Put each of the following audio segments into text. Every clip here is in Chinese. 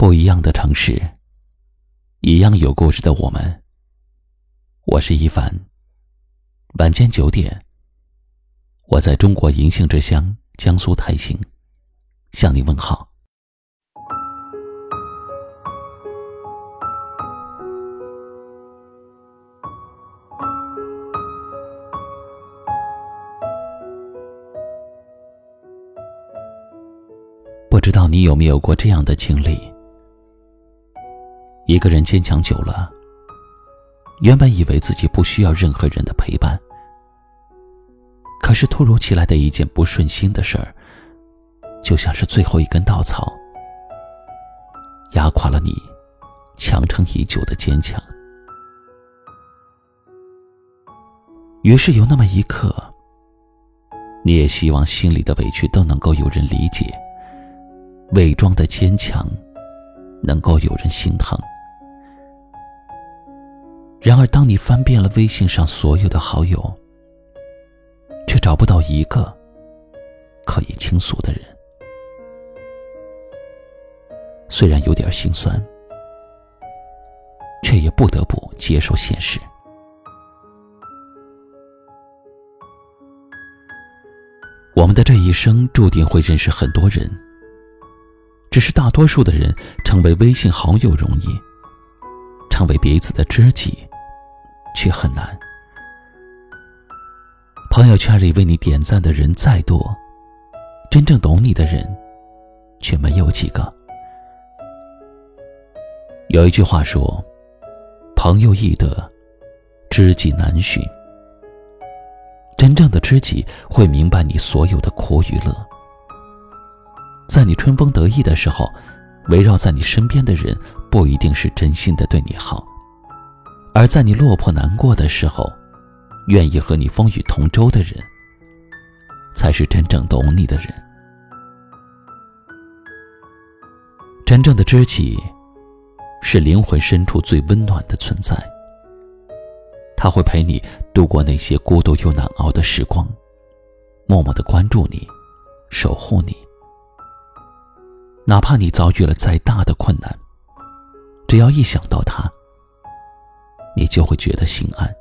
不一样的城市，一样有故事的我们。我是一凡。晚间九点，我在中国银杏之乡江苏台兴向你问好。不知道你有没有过这样的经历？一个人坚强久了，原本以为自己不需要任何人的陪伴，可是突如其来的一件不顺心的事儿，就像是最后一根稻草，压垮了你强撑已久的坚强。于是有那么一刻，你也希望心里的委屈都能够有人理解。伪装的坚强，能够有人心疼。然而，当你翻遍了微信上所有的好友，却找不到一个可以倾诉的人。虽然有点心酸，却也不得不接受现实。我们的这一生注定会认识很多人。只是大多数的人成为微信好友容易，成为彼此的知己却很难。朋友圈里为你点赞的人再多，真正懂你的人却没有几个。有一句话说：“朋友易得，知己难寻。”真正的知己会明白你所有的苦与乐。在你春风得意的时候，围绕在你身边的人不一定是真心的对你好；而在你落魄难过的时候，愿意和你风雨同舟的人，才是真正懂你的人。真正的知己，是灵魂深处最温暖的存在。他会陪你度过那些孤独又难熬的时光，默默的关注你，守护你。哪怕你遭遇了再大的困难，只要一想到他，你就会觉得心安。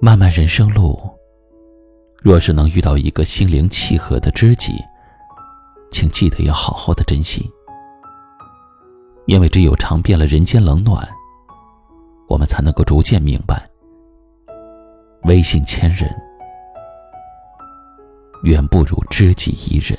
漫漫人生路，若是能遇到一个心灵契合的知己，请记得要好好的珍惜，因为只有尝遍了人间冷暖，我们才能够逐渐明白，微信千人，远不如知己一人。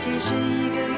界是一个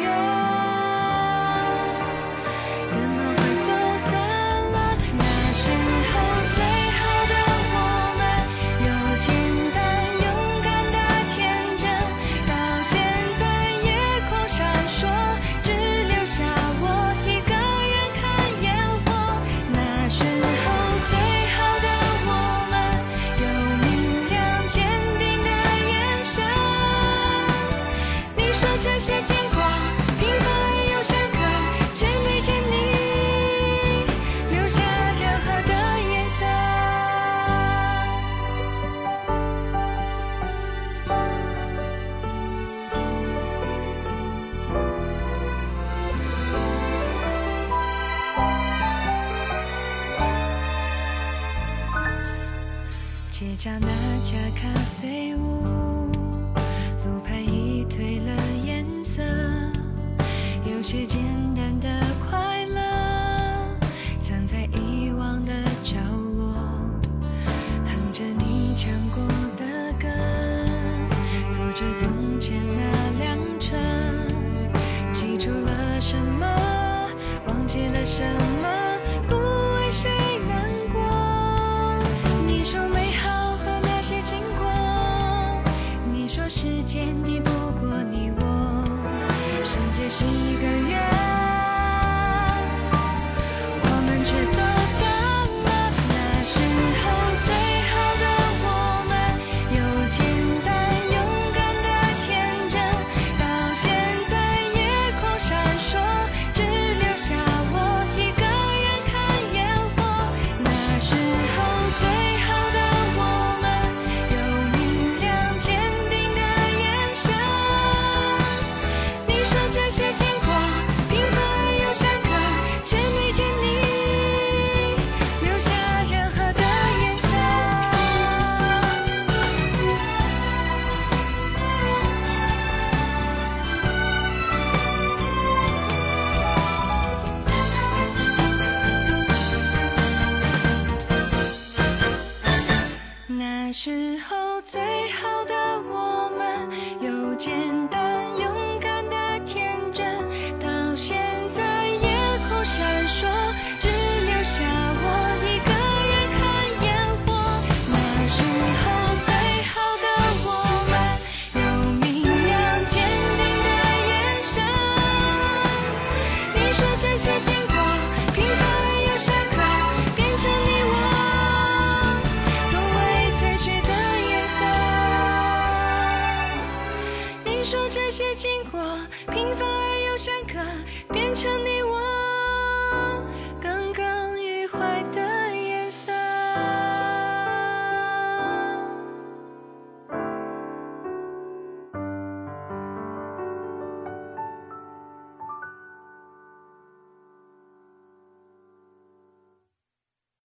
街角那家咖啡屋路牌已褪了颜色有些简你我。世界是一个哦，最好的我们，有简单勇敢的天真，到现在夜空闪烁。些经过平凡